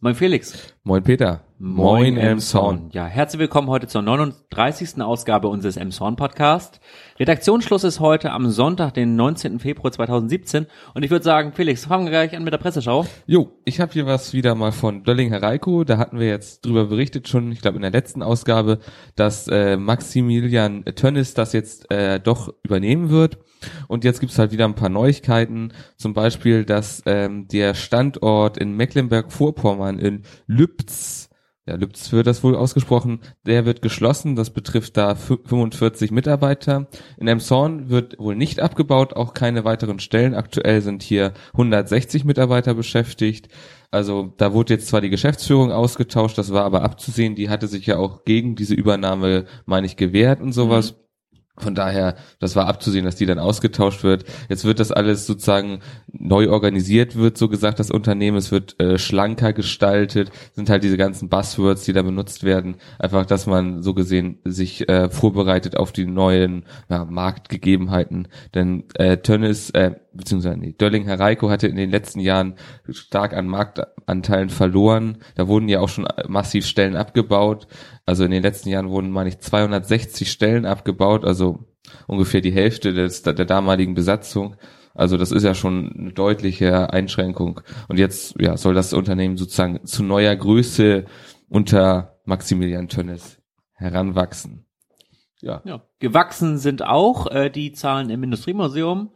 Moin Felix. Moin Peter. Moin Emson. Ja, herzlich willkommen heute zur 39. Ausgabe unseres Emson Podcast. Redaktionsschluss ist heute am Sonntag, den 19. Februar 2017 und ich würde sagen, Felix, fangen wir gleich an mit der Presseschau. Jo, ich habe hier was wieder mal von Dölling Hereiko, da hatten wir jetzt drüber berichtet schon, ich glaube in der letzten Ausgabe, dass äh, Maximilian Tönnis das jetzt äh, doch übernehmen wird. Und jetzt gibt's halt wieder ein paar Neuigkeiten, zum Beispiel, dass ähm, der Standort in Mecklenburg-Vorpommern in Lübz ja, Lübz wird das wohl ausgesprochen, der wird geschlossen, das betrifft da 45 Mitarbeiter. In Emshorn wird wohl nicht abgebaut, auch keine weiteren Stellen. Aktuell sind hier 160 Mitarbeiter beschäftigt. Also da wurde jetzt zwar die Geschäftsführung ausgetauscht, das war aber abzusehen, die hatte sich ja auch gegen diese Übernahme, meine ich, gewehrt und sowas. Mhm. Von daher, das war abzusehen, dass die dann ausgetauscht wird. Jetzt wird das alles sozusagen neu organisiert, wird so gesagt, das Unternehmen. Es wird äh, schlanker gestaltet, sind halt diese ganzen Buzzwords, die da benutzt werden. Einfach, dass man so gesehen sich äh, vorbereitet auf die neuen ja, Marktgegebenheiten. Denn äh, Tönnis, äh, beziehungsweise nee, Dölling Hereiko hatte in den letzten Jahren stark an Marktanteilen verloren. Da wurden ja auch schon massiv Stellen abgebaut. Also in den letzten Jahren wurden, meine ich, 260 Stellen abgebaut, also ungefähr die Hälfte des, der damaligen Besatzung. Also das ist ja schon eine deutliche Einschränkung. Und jetzt ja, soll das Unternehmen sozusagen zu neuer Größe unter Maximilian Tönnes heranwachsen. Ja. ja. Gewachsen sind auch äh, die Zahlen im Industriemuseum.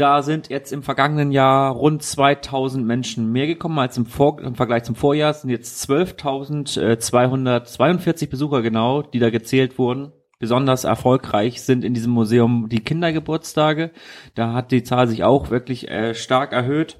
Da sind jetzt im vergangenen Jahr rund 2000 Menschen mehr gekommen als im, Vor im Vergleich zum Vorjahr. Es sind jetzt 12.242 Besucher genau, die da gezählt wurden. Besonders erfolgreich sind in diesem Museum die Kindergeburtstage. Da hat die Zahl sich auch wirklich äh, stark erhöht.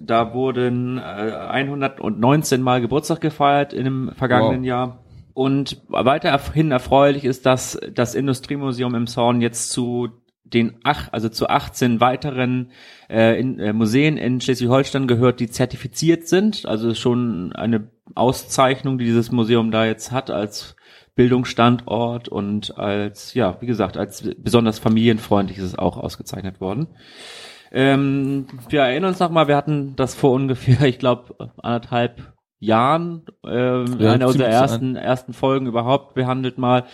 Da wurden äh, 119 Mal Geburtstag gefeiert in dem vergangenen wow. Jahr. Und weiterhin erfreulich ist, dass das Industriemuseum im Zorn jetzt zu den ach, also zu 18 weiteren äh, in, äh, Museen in Schleswig-Holstein gehört, die zertifiziert sind. Also schon eine Auszeichnung, die dieses Museum da jetzt hat als Bildungsstandort und als, ja, wie gesagt, als besonders familienfreundlich ist es auch ausgezeichnet worden. Ähm, wir erinnern uns nochmal, wir hatten das vor ungefähr, ich glaube, anderthalb Jahren, ähm, ja, einer unserer ersten, ersten Folgen überhaupt behandelt mal,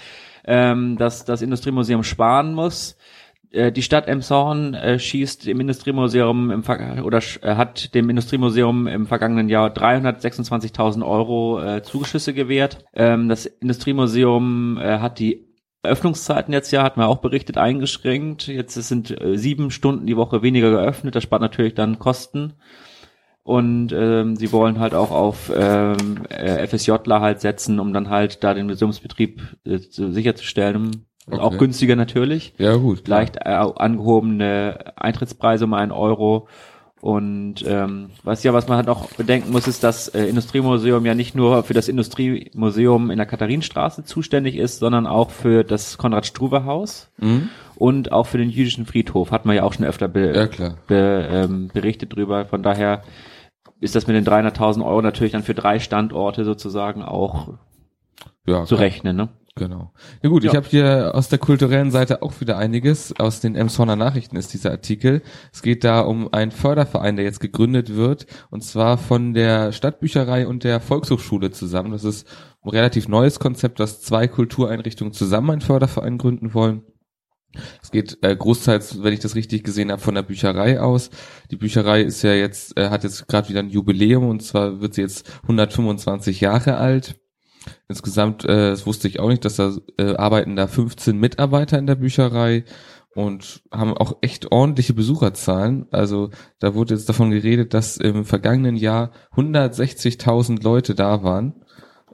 ähm, dass das Industriemuseum sparen muss die Stadt Emshorn äh, schießt dem Industriemuseum im Ver oder äh, hat dem Industriemuseum im vergangenen Jahr 326.000 Euro äh, Zuschüsse gewährt. Ähm, das Industriemuseum äh, hat die Öffnungszeiten jetzt ja, hat man auch berichtet, eingeschränkt. Jetzt sind äh, sieben Stunden die Woche weniger geöffnet. Das spart natürlich dann Kosten. Und ähm, sie wollen halt auch auf ähm, äh, FSJler halt setzen, um dann halt da den Museumsbetrieb äh, sicherzustellen. Okay. Auch günstiger natürlich. Ja, gut. Klar. Leicht äh, angehobene Eintrittspreise um einen Euro. Und ähm, was ja, was man halt auch bedenken muss, ist, dass äh, Industriemuseum ja nicht nur für das Industriemuseum in der Katharinenstraße zuständig ist, sondern auch für das Konrad-Struve-Haus mhm. und auch für den jüdischen Friedhof. Hat man ja auch schon öfter be ja, be ähm, berichtet drüber. Von daher ist das mit den 300.000 Euro natürlich dann für drei Standorte sozusagen auch ja, zu klar. rechnen. Ne? Genau. Ja gut, ja. ich habe hier aus der kulturellen Seite auch wieder einiges. Aus den Emshorner Nachrichten ist dieser Artikel. Es geht da um einen Förderverein, der jetzt gegründet wird, und zwar von der Stadtbücherei und der Volkshochschule zusammen. Das ist ein relativ neues Konzept, dass zwei Kultureinrichtungen zusammen einen Förderverein gründen wollen. Es geht äh, großteils, wenn ich das richtig gesehen habe, von der Bücherei aus. Die Bücherei ist ja jetzt, äh, hat jetzt gerade wieder ein Jubiläum und zwar wird sie jetzt 125 Jahre alt. Insgesamt, äh, das wusste ich auch nicht, dass da äh, arbeiten da 15 Mitarbeiter in der Bücherei und haben auch echt ordentliche Besucherzahlen. Also da wurde jetzt davon geredet, dass im vergangenen Jahr 160.000 Leute da waren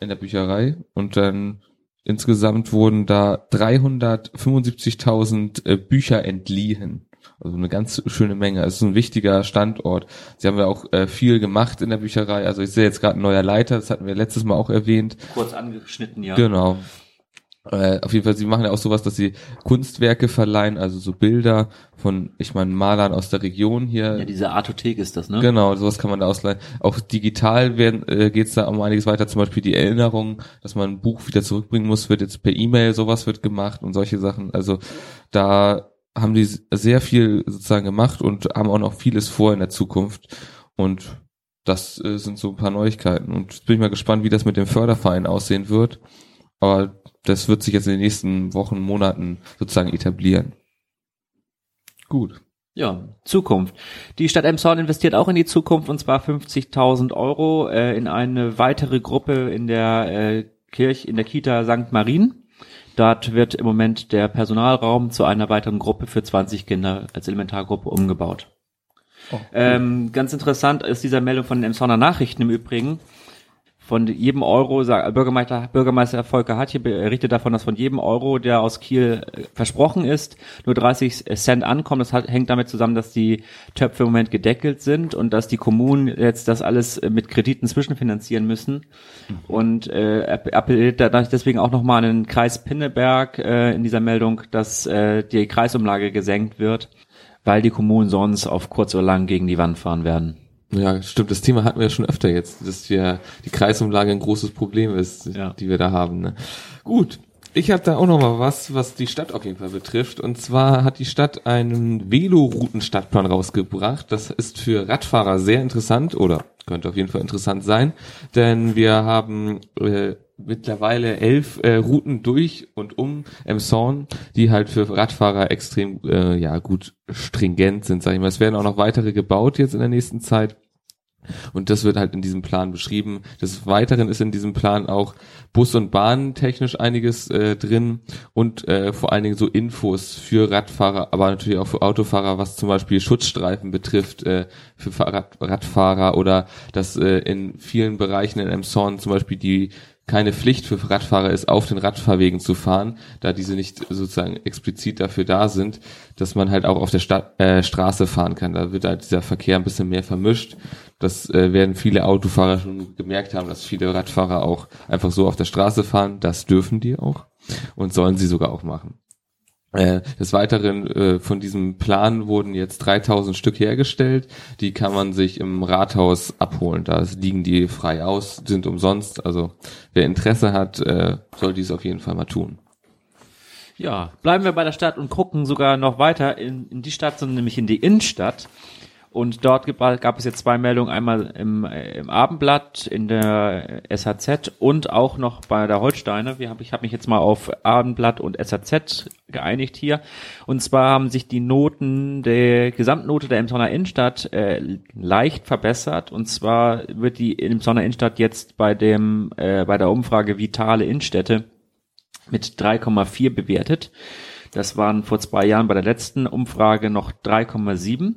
in der Bücherei und dann insgesamt wurden da 375.000 äh, Bücher entliehen. Also eine ganz schöne Menge. Also es ist ein wichtiger Standort. Sie haben ja auch äh, viel gemacht in der Bücherei. Also ich sehe jetzt gerade ein neuer Leiter, das hatten wir letztes Mal auch erwähnt. Kurz angeschnitten, ja. Genau. Äh, auf jeden Fall, sie machen ja auch sowas, dass sie Kunstwerke verleihen, also so Bilder von, ich meine, Malern aus der Region hier. Ja, diese Artothek ist das, ne? Genau, sowas kann man da ausleihen. Auch digital werden, äh, geht es da um einiges weiter, zum Beispiel die Erinnerung, dass man ein Buch wieder zurückbringen muss, wird jetzt per E-Mail, sowas wird gemacht und solche Sachen. Also da haben die sehr viel sozusagen gemacht und haben auch noch vieles vor in der Zukunft. Und das äh, sind so ein paar Neuigkeiten. Und jetzt bin ich mal gespannt, wie das mit dem Förderverein aussehen wird. Aber das wird sich jetzt in den nächsten Wochen, Monaten sozusagen etablieren. Gut. Ja, Zukunft. Die Stadt Emshorn investiert auch in die Zukunft und zwar 50.000 Euro äh, in eine weitere Gruppe in der äh, Kirche, in der Kita St. Marien. Dort wird im Moment der Personalraum zu einer weiteren Gruppe für 20 Kinder als Elementargruppe umgebaut. Oh, cool. ähm, ganz interessant ist dieser Meldung von den Emshorner Nachrichten im Übrigen von jedem Euro, Bürgermeister, Bürgermeister Volker Hartje berichtet davon, dass von jedem Euro, der aus Kiel äh, versprochen ist, nur 30 Cent ankommen. Das hat, hängt damit zusammen, dass die Töpfe im Moment gedeckelt sind und dass die Kommunen jetzt das alles äh, mit Krediten zwischenfinanzieren müssen. Mhm. Und äh, appelliert deswegen auch nochmal an den Kreis Pinneberg äh, in dieser Meldung, dass äh, die Kreisumlage gesenkt wird, weil die Kommunen sonst auf kurz oder lang gegen die Wand fahren werden. Ja, stimmt. Das Thema hatten wir ja schon öfter jetzt, dass ja die Kreisumlage ein großes Problem ist, ja. die wir da haben. Ne? Gut. Ich habe da auch noch mal was, was die Stadt auf jeden Fall betrifft. Und zwar hat die Stadt einen Velorouten-Stadtplan rausgebracht. Das ist für Radfahrer sehr interessant oder könnte auf jeden Fall interessant sein, denn wir haben äh, mittlerweile elf äh, Routen durch und um Emshorn, die halt für Radfahrer extrem äh, ja gut stringent sind, sag ich mal. Es werden auch noch weitere gebaut jetzt in der nächsten Zeit. Und das wird halt in diesem Plan beschrieben. Des Weiteren ist in diesem Plan auch Bus- und Bahn technisch einiges äh, drin und äh, vor allen Dingen so Infos für Radfahrer, aber natürlich auch für Autofahrer, was zum Beispiel Schutzstreifen betrifft, äh, für Fahrrad Radfahrer oder dass äh, in vielen Bereichen in Emshorn zum Beispiel die keine Pflicht für Radfahrer ist, auf den Radfahrwegen zu fahren, da diese nicht sozusagen explizit dafür da sind, dass man halt auch auf der Sta äh, Straße fahren kann. Da wird halt dieser Verkehr ein bisschen mehr vermischt. Das äh, werden viele Autofahrer schon gemerkt haben, dass viele Radfahrer auch einfach so auf der Straße fahren. Das dürfen die auch und sollen sie sogar auch machen. Äh, des Weiteren äh, von diesem Plan wurden jetzt 3000 Stück hergestellt. Die kann man sich im Rathaus abholen. Da liegen die frei aus, sind umsonst. Also wer Interesse hat, äh, soll dies auf jeden Fall mal tun. Ja, bleiben wir bei der Stadt und gucken sogar noch weiter in, in die Stadt, sondern nämlich in die Innenstadt. Und dort gab es jetzt zwei Meldungen, einmal im, äh, im Abendblatt, in der SHZ und auch noch bei der Holsteiner. Wir hab, ich habe mich jetzt mal auf Abendblatt und SHZ geeinigt hier. Und zwar haben sich die Noten der Gesamtnote der Emsonner Innenstadt äh, leicht verbessert. Und zwar wird die Emsonner Innenstadt jetzt bei dem äh, bei der Umfrage Vitale Innenstädte mit 3,4 bewertet. Das waren vor zwei Jahren bei der letzten Umfrage noch 3,7.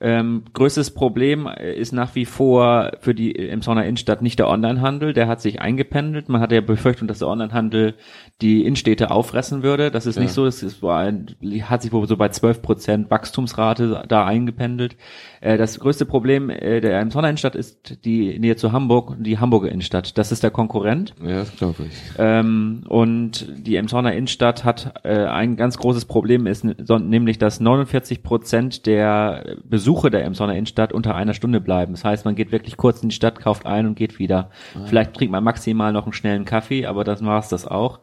Ähm, größtes Problem äh, ist nach wie vor für die Emsonner Innenstadt nicht der Onlinehandel. Der hat sich eingependelt. Man hatte ja Befürchtung, dass der Onlinehandel die Innenstädte auffressen würde. Das ist ja. nicht so. Es ist, war hat sich wohl so bei 12 Prozent Wachstumsrate da eingependelt. Äh, das größte Problem äh, der Emsonner Innenstadt ist die Nähe zu Hamburg, die Hamburger Innenstadt. Das ist der Konkurrent. Ja, das glaube ich. Ähm, und die Emsonner Innenstadt hat äh, ein ganz großes Problem, ist nämlich, dass 49 Prozent der Besucher Besuche der Emsonner Innenstadt unter einer Stunde bleiben. Das heißt, man geht wirklich kurz in die Stadt, kauft ein und geht wieder. Ah. Vielleicht trinkt man maximal noch einen schnellen Kaffee, aber das war's das auch.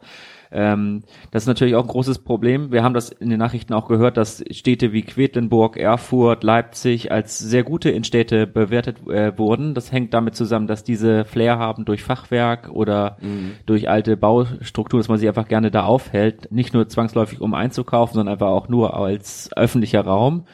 Ähm, das ist natürlich auch ein großes Problem. Wir haben das in den Nachrichten auch gehört, dass Städte wie Quedlinburg, Erfurt, Leipzig als sehr gute Innenstädte bewertet äh, wurden. Das hängt damit zusammen, dass diese Flair haben durch Fachwerk oder mhm. durch alte Baustruktur, dass man sich einfach gerne da aufhält. Nicht nur zwangsläufig, um einzukaufen, sondern einfach auch nur als öffentlicher Raum.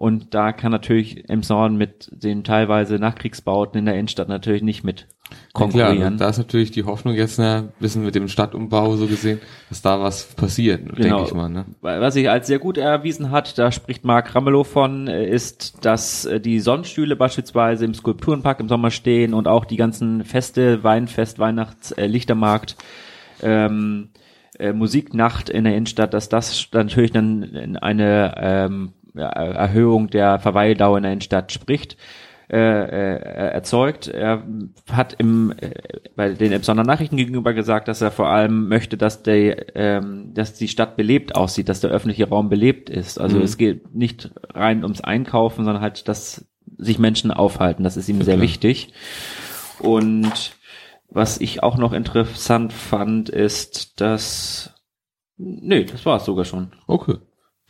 Und da kann natürlich Emshorn mit den teilweise Nachkriegsbauten in der Innenstadt natürlich nicht mit konkurrieren. Ja, klar, da ist natürlich die Hoffnung jetzt ein bisschen mit dem Stadtumbau so gesehen, dass da was passiert, genau. denke ich mal. Ne? Was sich als sehr gut erwiesen hat, da spricht Marc Ramelow von, äh, ist, dass äh, die Sonnenstühle beispielsweise im Skulpturenpark im Sommer stehen und auch die ganzen Feste, Weinfest, Weihnachts, äh, Lichtermarkt, ähm, äh, Musiknacht in der Innenstadt, dass das natürlich dann in eine ähm, Erhöhung der Verweildauer in der Innenstadt spricht, äh, äh, erzeugt. Er hat im, äh, bei den Epsoner Nachrichten gegenüber gesagt, dass er vor allem möchte, dass, der, ähm, dass die Stadt belebt aussieht, dass der öffentliche Raum belebt ist. Also mhm. es geht nicht rein ums Einkaufen, sondern halt, dass sich Menschen aufhalten. Das ist ihm sehr wichtig. Und was ich auch noch interessant fand, ist, dass Nee, das war es sogar schon. Okay.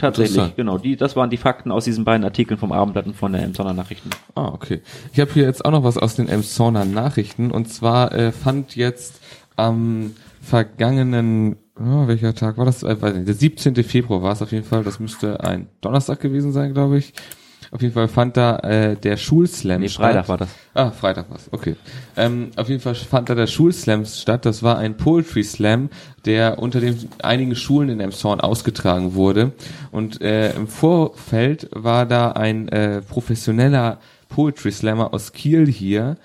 Tatsächlich, genau. Die, das waren die Fakten aus diesen beiden Artikeln vom Abendblatt und von der Emsonner Nachrichten. Ah, okay. Ich habe hier jetzt auch noch was aus den Emshorner Nachrichten und zwar äh, fand jetzt am vergangenen, oh, welcher Tag war das? Äh, weiß nicht, der 17. Februar war es auf jeden Fall. Das müsste ein Donnerstag gewesen sein, glaube ich. Auf jeden Fall fand da äh, der Schulslam Nee, statt. Freitag war das. Ah, Freitag war's, okay. Ähm, auf jeden Fall fand da der Schulslam statt. Das war ein Poetry Slam, der unter den einigen Schulen in Emshorn ausgetragen wurde. Und äh, im Vorfeld war da ein äh, professioneller Poetry Slammer aus Kiel hier.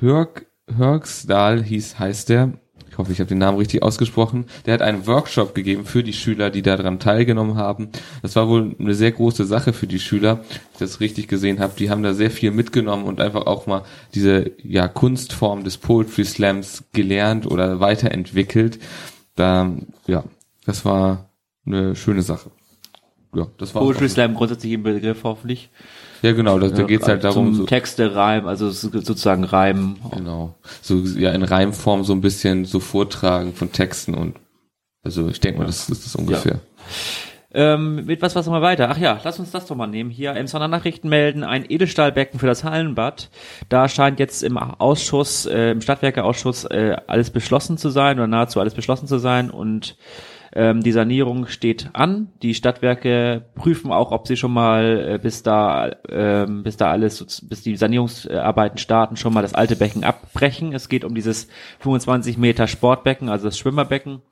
Hörg, Hörgsdahl hieß, heißt der. Ich hoffe, ich habe den Namen richtig ausgesprochen. Der hat einen Workshop gegeben für die Schüler, die daran teilgenommen haben. Das war wohl eine sehr große Sache für die Schüler, ich das richtig gesehen habe. Die haben da sehr viel mitgenommen und einfach auch mal diese ja, Kunstform des Poetry Slams gelernt oder weiterentwickelt. Da, ja, das war eine schöne Sache. Ja, das war Poetry Slam grundsätzlich im Begriff hoffentlich. Ja, genau, da, da geht's halt darum, Zum so, Texte, Reim, also so- sozusagen Reim. Genau. So ja in Reimform so ein bisschen so vortragen von Texten und also ich denke mal, das ist das ungefähr. Ähm, mit was, was mal weiter? Ach ja, lass uns das doch mal nehmen. Hier im Nachrichten melden ein Edelstahlbecken für das Hallenbad. Da scheint jetzt im Ausschuss, äh, im Stadtwerkeausschuss äh, alles beschlossen zu sein oder nahezu alles beschlossen zu sein und ähm, die Sanierung steht an. Die Stadtwerke prüfen auch, ob sie schon mal äh, bis da ähm, bis da alles bis die Sanierungsarbeiten starten schon mal das alte Becken abbrechen. Es geht um dieses 25 Meter Sportbecken, also das Schwimmerbecken.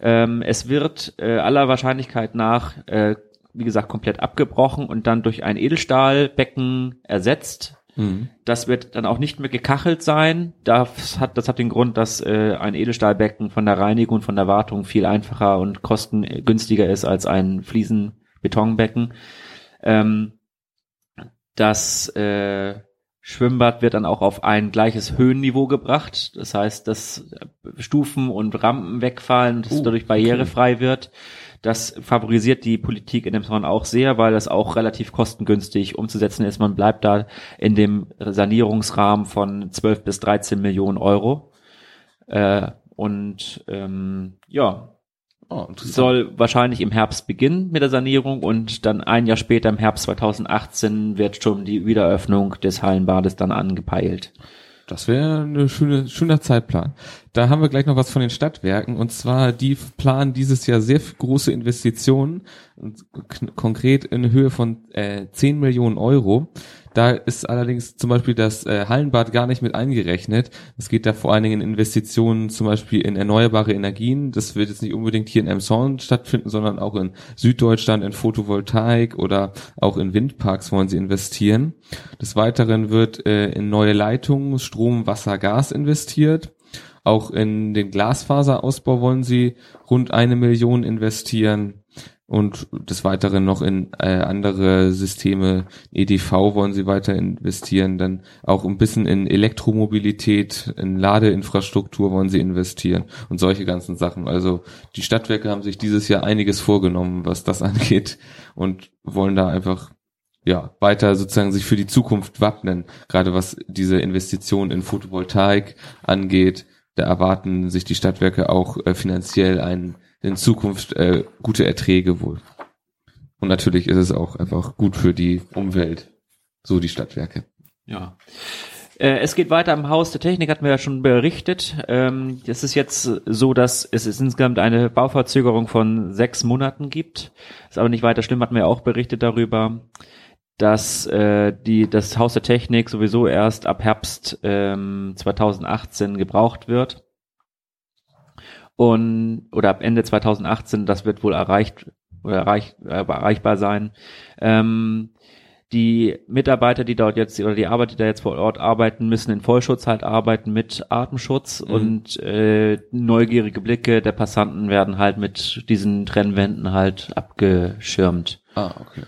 Ähm, es wird äh, aller Wahrscheinlichkeit nach, äh, wie gesagt, komplett abgebrochen und dann durch ein Edelstahlbecken ersetzt. Mhm. Das wird dann auch nicht mehr gekachelt sein. Das hat, das hat den Grund, dass äh, ein Edelstahlbecken von der Reinigung und von der Wartung viel einfacher und kostengünstiger ist als ein Fliesenbetonbecken. Ähm, das äh, Schwimmbad wird dann auch auf ein gleiches Höhenniveau gebracht. Das heißt, dass Stufen und Rampen wegfallen es Oh, dadurch barrierefrei wird. Das favorisiert die Politik in dem Zorn auch sehr, weil das auch relativ kostengünstig umzusetzen ist. Man bleibt da in dem Sanierungsrahmen von 12 bis 13 Millionen Euro. Äh, und ähm, ja, Oh, soll wahrscheinlich im Herbst beginnen mit der Sanierung und dann ein Jahr später im Herbst 2018 wird schon die Wiedereröffnung des Hallenbades dann angepeilt. Das wäre eine schöne, schöner Zeitplan. Da haben wir gleich noch was von den Stadtwerken und zwar die planen dieses Jahr sehr große Investitionen, konkret in Höhe von äh, 10 Millionen Euro. Da ist allerdings zum Beispiel das äh, Hallenbad gar nicht mit eingerechnet. Es geht da vor allen Dingen in Investitionen zum Beispiel in erneuerbare Energien. Das wird jetzt nicht unbedingt hier in Emshorn stattfinden, sondern auch in Süddeutschland in Photovoltaik oder auch in Windparks wollen sie investieren. Des Weiteren wird äh, in neue Leitungen, Strom, Wasser, Gas investiert. Auch in den Glasfaserausbau wollen sie rund eine Million investieren und des Weiteren noch in äh, andere Systeme, EDV wollen sie weiter investieren, dann auch ein bisschen in Elektromobilität, in Ladeinfrastruktur wollen sie investieren und solche ganzen Sachen. Also die Stadtwerke haben sich dieses Jahr einiges vorgenommen, was das angeht und wollen da einfach ja, weiter sozusagen sich für die Zukunft wappnen, gerade was diese Investition in Photovoltaik angeht. Da erwarten sich die Stadtwerke auch äh, finanziell ein, in Zukunft äh, gute Erträge wohl. Und natürlich ist es auch einfach gut für die Umwelt, so die Stadtwerke. Ja. Äh, Es geht weiter im Haus der Technik, hatten wir ja schon berichtet. Ähm, Es ist jetzt so, dass es insgesamt eine Bauverzögerung von sechs Monaten gibt. Ist aber nicht weiter schlimm, hatten wir auch berichtet darüber, dass äh, die, das Haus der Technik sowieso erst ab Herbst ähm, 2018 gebraucht wird. Und, oder ab Ende 2018, das wird wohl erreicht oder erreich, äh, erreichbar sein. Ähm, die Mitarbeiter, die dort jetzt oder die Arbeiter, die da jetzt vor Ort arbeiten, müssen in Vollschutz halt arbeiten mit Atemschutz Mhm. und äh, neugierige Blicke der Passanten werden halt mit diesen Trennwänden halt abgeschirmt. Ah, okay.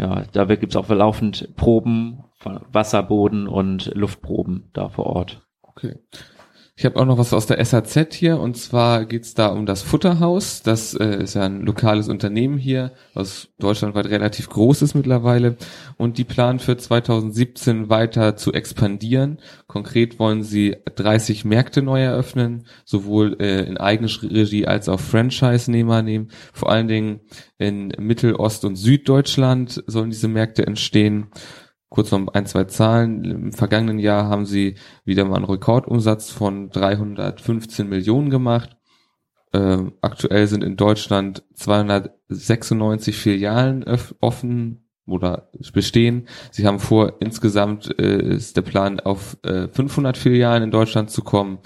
Ja, da gibt's auch laufend Proben von Wasserboden und Luftproben da vor Ort. Okay. Ich habe auch noch was aus der SAZ hier und zwar geht's da um das Futterhaus. Das äh, ist ja ein lokales Unternehmen hier, was deutschlandweit relativ groß ist mittlerweile und die planen für 2017 weiter zu expandieren. Konkret wollen sie 30 Märkte neu eröffnen, sowohl äh, in Eigenregie als auch Franchise-Nehmer nehmen. Vor allen Dingen in Mittel-, Ost- und Süddeutschland sollen diese Märkte entstehen kurz noch ein, zwei Zahlen. Im vergangenen Jahr haben sie wieder mal einen Rekordumsatz von 315 Millionen gemacht. Ähm, aktuell sind in Deutschland 296 Filialen offen oder bestehen. Sie haben vor, insgesamt äh, ist der Plan auf äh, 500 Filialen in Deutschland zu kommen.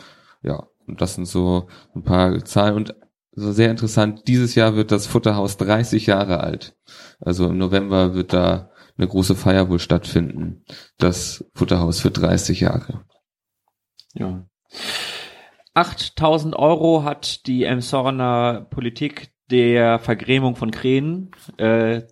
Ja, und das sind so ein paar Zahlen und so sehr interessant. Dieses Jahr wird das Futterhaus 30 Jahre alt. Also im November wird da eine große Feier wohl stattfinden. Das Futterhaus für 30 Jahre. Ja. 8000 Euro hat die Emshorner Politik der Vergrämung von Krähen äh,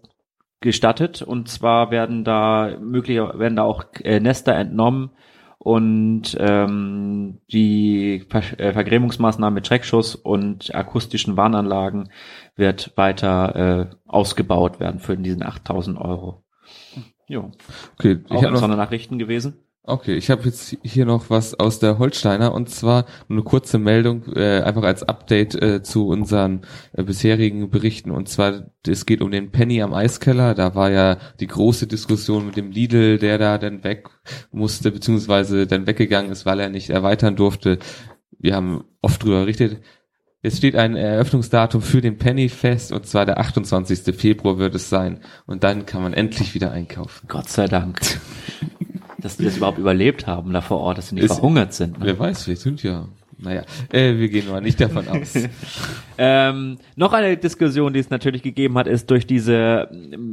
gestattet und zwar werden da möglicher werden da auch äh, Nester entnommen und ähm, die Ver äh, Vergrämungsmaßnahmen mit Schreckschuss und akustischen Warnanlagen wird weiter äh, ausgebaut werden für diesen 8000 Euro. Jo. Okay, ich habe noch Nachrichten gewesen. Okay, ich habe jetzt hier noch was aus der Holsteiner und zwar eine kurze Meldung, äh, einfach als Update äh, zu unseren äh, bisherigen Berichten. Und zwar, es geht um den Penny am Eiskeller. Da war ja die große Diskussion mit dem Lidl, der da dann weg musste, beziehungsweise dann weggegangen ist, weil er nicht erweitern durfte. Wir haben oft drüber berichtet. Es steht ein Eröffnungsdatum für den Penny fest und zwar der 28. Februar wird es sein. Und dann kann man endlich wieder einkaufen. Gott sei Dank. dass die das überhaupt überlebt haben da vor Ort, dass sie nicht es, verhungert sind. Ne? Wer weiß, wir sind ja naja, äh, wir gehen mal nicht davon aus. ähm, noch eine Diskussion, die es natürlich gegeben hat, ist durch diese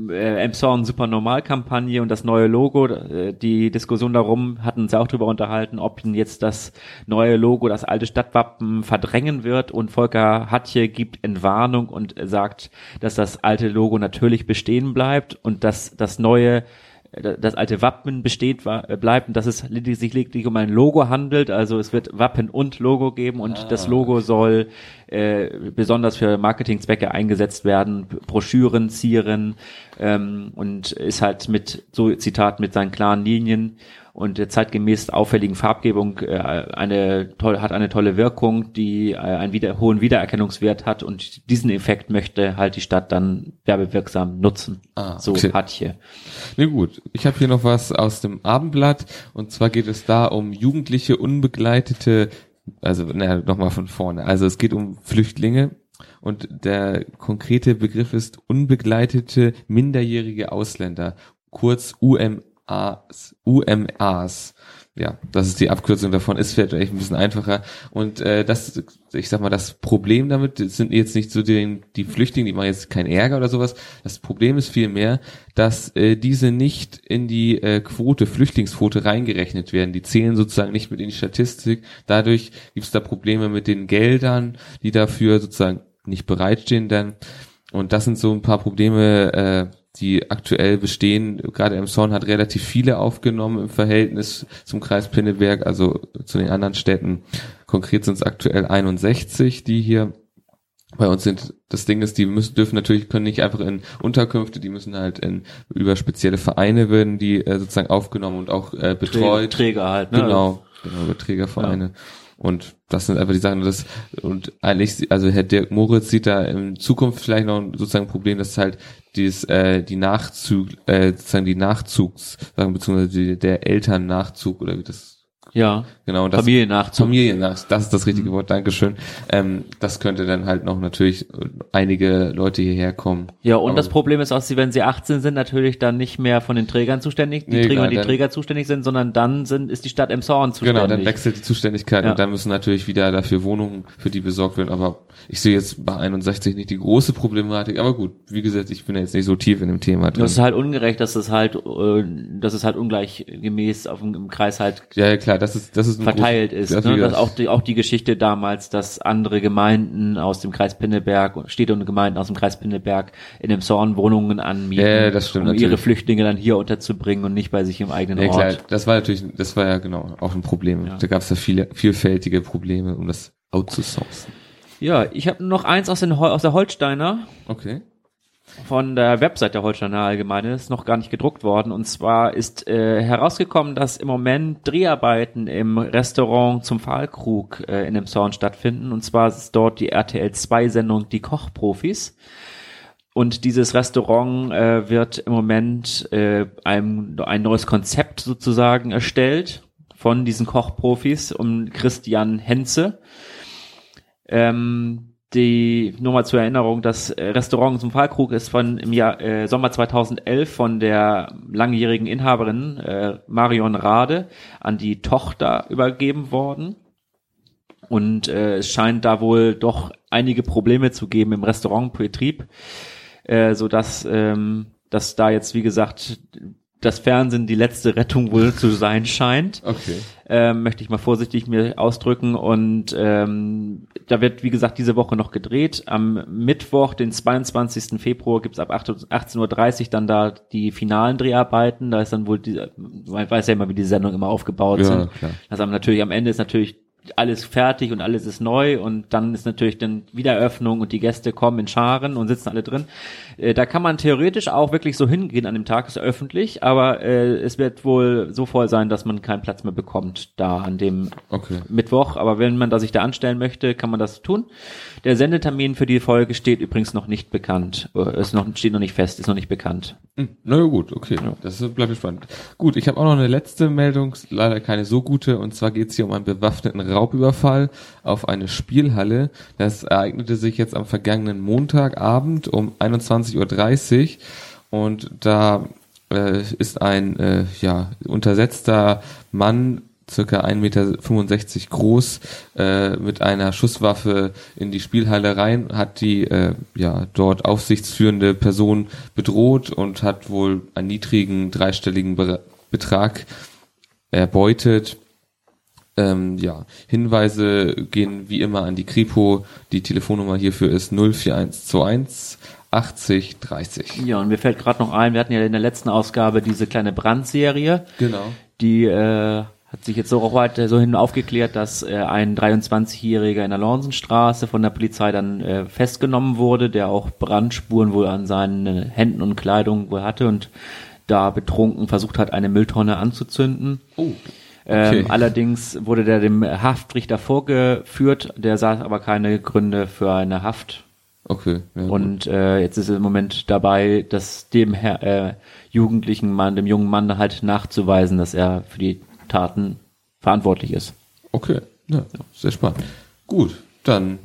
äh, Emson Supernormal Kampagne und das neue Logo. Äh, die Diskussion darum hatten uns ja auch darüber unterhalten, ob jetzt das neue Logo das alte Stadtwappen verdrängen wird. Und Volker Hatje gibt Entwarnung und sagt, dass das alte Logo natürlich bestehen bleibt und dass das neue das alte Wappen besteht, äh, bleibt und dass es sich lediglich um ein Logo handelt. Also es wird Wappen und Logo geben und ah. das Logo soll äh, besonders für Marketingzwecke eingesetzt werden, Broschüren, Zieren ähm, und ist halt mit, so Zitat, mit seinen klaren Linien und der zeitgemäß auffälligen Farbgebung äh, eine toll, hat eine tolle Wirkung, die äh, einen wieder, hohen Wiedererkennungswert hat und diesen Effekt möchte halt die Stadt dann werbewirksam nutzen. Ah, so okay. hat hier. Nee, gut. Ich habe hier noch was aus dem Abendblatt und zwar geht es da um jugendliche unbegleitete, also naja, nochmal von vorne. Also es geht um Flüchtlinge und der konkrete Begriff ist unbegleitete minderjährige Ausländer, kurz UM UMAs, UMAs. Ja, das ist die Abkürzung davon, ist vielleicht ein bisschen einfacher. Und äh, das, ich sag mal, das Problem damit sind jetzt nicht so die, die Flüchtlinge, die machen jetzt keinen Ärger oder sowas. Das Problem ist vielmehr, dass äh, diese nicht in die äh, Quote, Flüchtlingsquote reingerechnet werden. Die zählen sozusagen nicht mit in die Statistik. Dadurch gibt es da Probleme mit den Geldern, die dafür sozusagen nicht bereitstehen dann. Und das sind so ein paar Probleme, äh, die aktuell bestehen. Gerade Emson hat relativ viele aufgenommen im Verhältnis zum Kreis Pinneberg, also zu den anderen Städten. Konkret sind es aktuell 61, die hier bei uns sind. Das Ding ist, die müssen, dürfen natürlich, können nicht einfach in Unterkünfte, die müssen halt in, über spezielle Vereine werden die äh, sozusagen aufgenommen und auch äh, betreut. Träger halt, ne? Genau, genau, über Trägervereine. Ja. Und das sind einfach die Sachen, das, und eigentlich, also Herr Dirk Moritz sieht da in Zukunft vielleicht noch sozusagen ein Problem, dass halt dieses, äh, die Nachzug, äh, sozusagen die Nachzugs, sagen, beziehungsweise die, der Elternnachzug oder wie das ja. Genau. Das, Familiennachzug. Familiennachzug, das ist das richtige mhm. Wort, Dankeschön. Ähm, das könnte dann halt noch natürlich einige Leute hierher kommen. Ja, und Aber das Problem ist auch, sie, wenn sie 18 sind, natürlich dann nicht mehr von den Trägern zuständig, die nee, Träger, klar, die Träger zuständig sind, sondern dann sind, ist die Stadt Emshorn zuständig. Genau, dann wechselt die Zuständigkeit ja. und dann müssen natürlich wieder dafür Wohnungen für die besorgt werden. Aber ich sehe jetzt bei 61 nicht die große Problematik. Aber gut, wie gesagt, ich bin ja jetzt nicht so tief in dem Thema drin. Das ist halt ungerecht, dass es halt, äh, dass es halt ungleich gemäß auf dem, im Kreis halt. Ja, klar das ist, das ist verteilt groß- ist. das ne? wieder- Das auch die, auch die Geschichte damals, dass andere Gemeinden aus dem Kreis Pinneberg, Städte und Gemeinden aus dem Kreis Pinneberg in dem Zorn Wohnungen anmieten, Ja, das stimmt um ihre natürlich. Flüchtlinge dann hier unterzubringen und nicht bei sich im eigenen Ja, Ort. klar, das war natürlich, das war ja genau auch ein Problem. Ja. Da gab es ja viele, vielfältige Probleme, um das outzusourcen. Ja, ich habe noch eins aus, den, aus der Holsteiner. Okay. Von der Website der Holsteiner Allgemeine ist noch gar nicht gedruckt worden. Und zwar ist äh, herausgekommen, dass im Moment Dreharbeiten im Restaurant zum Pfahlkrug äh, in dem Zorn stattfinden. Und zwar ist dort die RTL 2 Sendung Die Kochprofis. Und dieses Restaurant äh, wird im Moment äh, ein, ein neues Konzept sozusagen erstellt von diesen Kochprofis um Christian Henze. Ähm, die nur mal zur Erinnerung, das Restaurant zum Pfahlkrug ist von im Jahr äh, Sommer 2011 von der langjährigen Inhaberin äh, Marion Rade an die Tochter übergeben worden. Und äh, es scheint da wohl doch einige Probleme zu geben im Restaurantbetrieb, äh, so dass ähm, dass da jetzt wie gesagt das Fernsehen die letzte Rettung wohl zu sein scheint Okay. ähm, möchte ich mal vorsichtig mir ausdrücken. Und ähm, da wird, wie gesagt, diese Woche noch gedreht. Am Mittwoch, den 22. Februar, gibt's ab 8 18.30 Uhr dann da die finalen Dreharbeiten. Da ist dann wohl, die, man weiß ja immer, wie die Sendungen immer aufgebaut Ja, sind. klar. Am natürlich am Ende ist natürlich alles fertig und alles ist neu und dann ist natürlich dann Wiedereröffnung und die Gäste kommen in Scharen und sitzen alle drin. Äh, da kann man theoretisch auch wirklich so hingehen an dem Tag, ist ja öffentlich, aber äh, es wird wohl so voll sein, dass man keinen Platz mehr bekommt da an dem Okay. Mittwoch. Aber wenn man da sich da anstellen möchte, kann man das tun. Der Sendetermin für die Folge steht übrigens noch nicht bekannt. Äh, Ist noch, steht noch nicht fest, ist noch nicht bekannt. Hm, Na ja, gut, okay. Das bleibt spannend. Gut, ich habe auch noch eine letzte Meldung, leider keine so gute, und zwar geht es hier um einen bewaffneten Raubüberfall auf eine Spielhalle. Das ereignete sich jetzt am vergangenen Montagabend um 21.30 Uhr und da äh, ist ein äh, ja, untersetzter Mann circa 1,65 Meter groß, äh, mit einer Schusswaffe in die Spielhalle rein, hat die äh, ja dort aufsichtsführende Person bedroht und hat wohl einen niedrigen dreistelligen Be Betrag erbeutet. Ähm, ja, Hinweise gehen wie immer an die Kripo. Die Telefonnummer hierfür ist 04121 80 30. Ja, und mir fällt gerade noch ein, wir hatten ja in der letzten Ausgabe diese kleine Brandserie. Genau. Die äh, hat sich jetzt so auch weiter so hin aufgeklärt, dass äh, ein 23-Jähriger in der Lornsenstraße von der Polizei dann äh, festgenommen wurde, der auch Brandspuren wohl an seinen äh, Händen und Kleidung wohl hatte und da betrunken versucht hat, eine Mülltonne anzuzünden. Oh. Okay. Ähm, allerdings wurde der dem Haftrichter vorgeführt, der sah aber keine Gründe für eine Haft. Okay. Ja. Und äh, jetzt ist er im Moment dabei, dass dem Herr, äh, jugendlichen Mann, dem jungen Mann halt nachzuweisen, dass er für die Taten verantwortlich ist. Okay, ja, sehr spannend. Gut, dann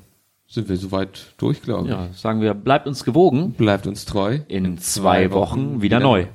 sind wir soweit durch, glaube ich. Ja, sagen wir, bleibt uns gewogen. Bleibt uns treu. In zwei Wochen wieder neu.